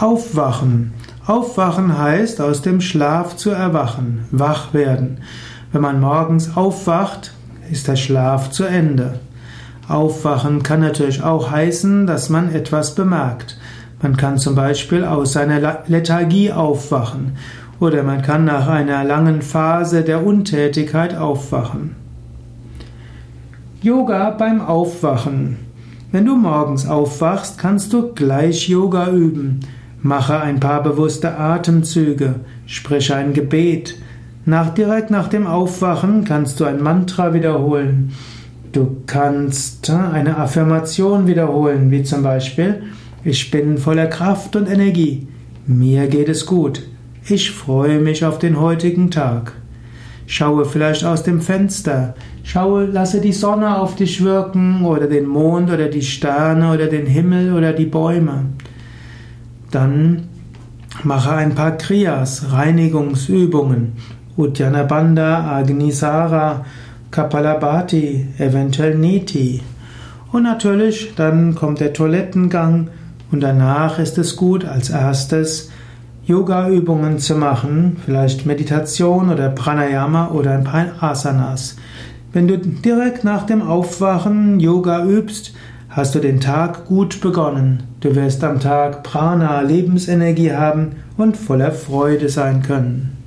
Aufwachen. Aufwachen heißt aus dem Schlaf zu erwachen, wach werden. Wenn man morgens aufwacht, ist der Schlaf zu Ende. Aufwachen kann natürlich auch heißen, dass man etwas bemerkt. Man kann zum Beispiel aus seiner Lethargie aufwachen oder man kann nach einer langen Phase der Untätigkeit aufwachen. Yoga beim Aufwachen. Wenn du morgens aufwachst, kannst du gleich Yoga üben. Mache ein paar bewusste Atemzüge, sprich ein Gebet. Nach, direkt nach dem Aufwachen kannst du ein Mantra wiederholen. Du kannst eine Affirmation wiederholen, wie zum Beispiel Ich bin voller Kraft und Energie. Mir geht es gut. Ich freue mich auf den heutigen Tag. Schaue vielleicht aus dem Fenster. Schaue, lasse die Sonne auf dich wirken oder den Mond oder die Sterne oder den Himmel oder die Bäume. Dann mache ein paar Kriyas, Reinigungsübungen. Uddiyana Bandha, Agnisara, Kapalabhati, eventuell Niti. Und natürlich, dann kommt der Toilettengang und danach ist es gut, als erstes Yoga-Übungen zu machen, vielleicht Meditation oder Pranayama oder ein paar Asanas. Wenn du direkt nach dem Aufwachen Yoga übst, hast du den Tag gut begonnen. Du wirst am Tag Prana, Lebensenergie haben und voller Freude sein können.